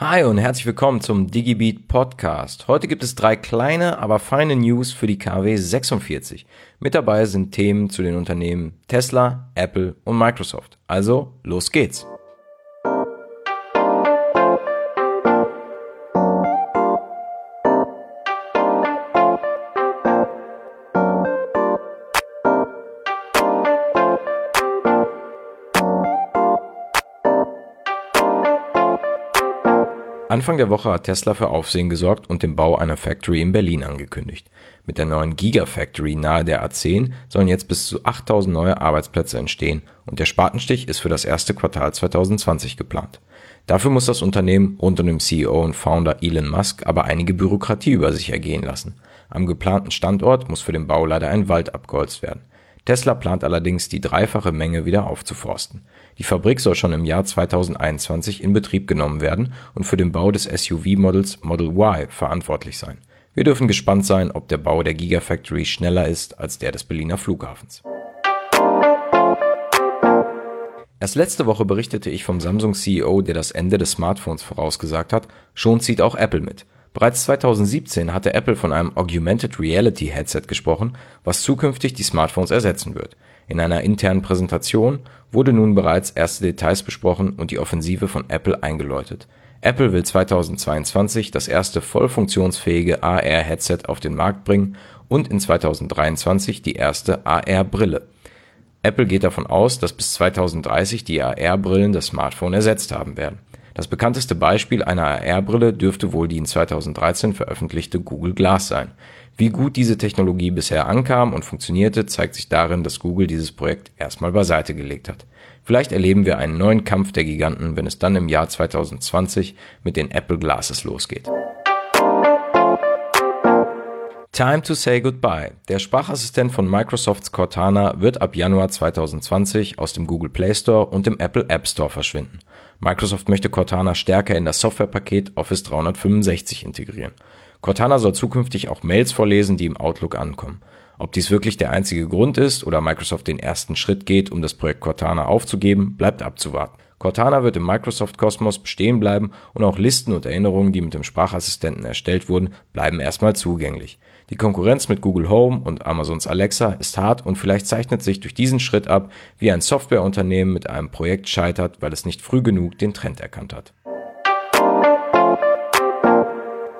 Hi und herzlich willkommen zum DigiBeat Podcast. Heute gibt es drei kleine, aber feine News für die KW 46. Mit dabei sind Themen zu den Unternehmen Tesla, Apple und Microsoft. Also, los geht's. Anfang der Woche hat Tesla für Aufsehen gesorgt und den Bau einer Factory in Berlin angekündigt. Mit der neuen Gigafactory nahe der A10 sollen jetzt bis zu 8000 neue Arbeitsplätze entstehen und der Spatenstich ist für das erste Quartal 2020 geplant. Dafür muss das Unternehmen rund um den CEO und Founder Elon Musk aber einige Bürokratie über sich ergehen lassen. Am geplanten Standort muss für den Bau leider ein Wald abgeholzt werden. Tesla plant allerdings, die dreifache Menge wieder aufzuforsten. Die Fabrik soll schon im Jahr 2021 in Betrieb genommen werden und für den Bau des SUV-Models Model Y verantwortlich sein. Wir dürfen gespannt sein, ob der Bau der Gigafactory schneller ist als der des Berliner Flughafens. Erst letzte Woche berichtete ich vom Samsung-CEO, der das Ende des Smartphones vorausgesagt hat, schon zieht auch Apple mit. Bereits 2017 hatte Apple von einem Augmented Reality Headset gesprochen, was zukünftig die Smartphones ersetzen wird. In einer internen Präsentation wurde nun bereits erste Details besprochen und die Offensive von Apple eingeläutet. Apple will 2022 das erste voll funktionsfähige AR-Headset auf den Markt bringen und in 2023 die erste AR-Brille. Apple geht davon aus, dass bis 2030 die AR-Brillen das Smartphone ersetzt haben werden das bekannteste Beispiel einer AR-Brille dürfte wohl die in 2013 veröffentlichte Google Glass sein. Wie gut diese Technologie bisher ankam und funktionierte, zeigt sich darin, dass Google dieses Projekt erstmal beiseite gelegt hat. Vielleicht erleben wir einen neuen Kampf der Giganten, wenn es dann im Jahr 2020 mit den Apple Glasses losgeht. Time to say goodbye. Der Sprachassistent von Microsofts Cortana wird ab Januar 2020 aus dem Google Play Store und dem Apple App Store verschwinden. Microsoft möchte Cortana stärker in das Softwarepaket Office 365 integrieren. Cortana soll zukünftig auch Mails vorlesen, die im Outlook ankommen. Ob dies wirklich der einzige Grund ist oder Microsoft den ersten Schritt geht, um das Projekt Cortana aufzugeben, bleibt abzuwarten. Cortana wird im Microsoft-Kosmos bestehen bleiben und auch Listen und Erinnerungen, die mit dem Sprachassistenten erstellt wurden, bleiben erstmal zugänglich. Die Konkurrenz mit Google Home und Amazons Alexa ist hart und vielleicht zeichnet sich durch diesen Schritt ab, wie ein Softwareunternehmen mit einem Projekt scheitert, weil es nicht früh genug den Trend erkannt hat.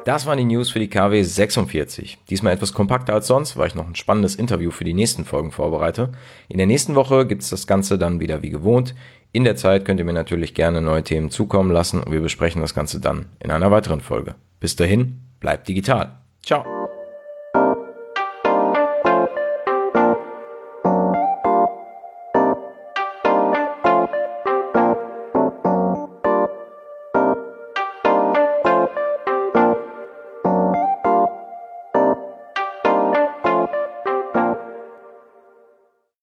Das waren die News für die KW 46. Diesmal etwas kompakter als sonst, weil ich noch ein spannendes Interview für die nächsten Folgen vorbereite. In der nächsten Woche gibt es das Ganze dann wieder wie gewohnt. In der Zeit könnt ihr mir natürlich gerne neue Themen zukommen lassen und wir besprechen das Ganze dann in einer weiteren Folge. Bis dahin, bleibt digital. Ciao.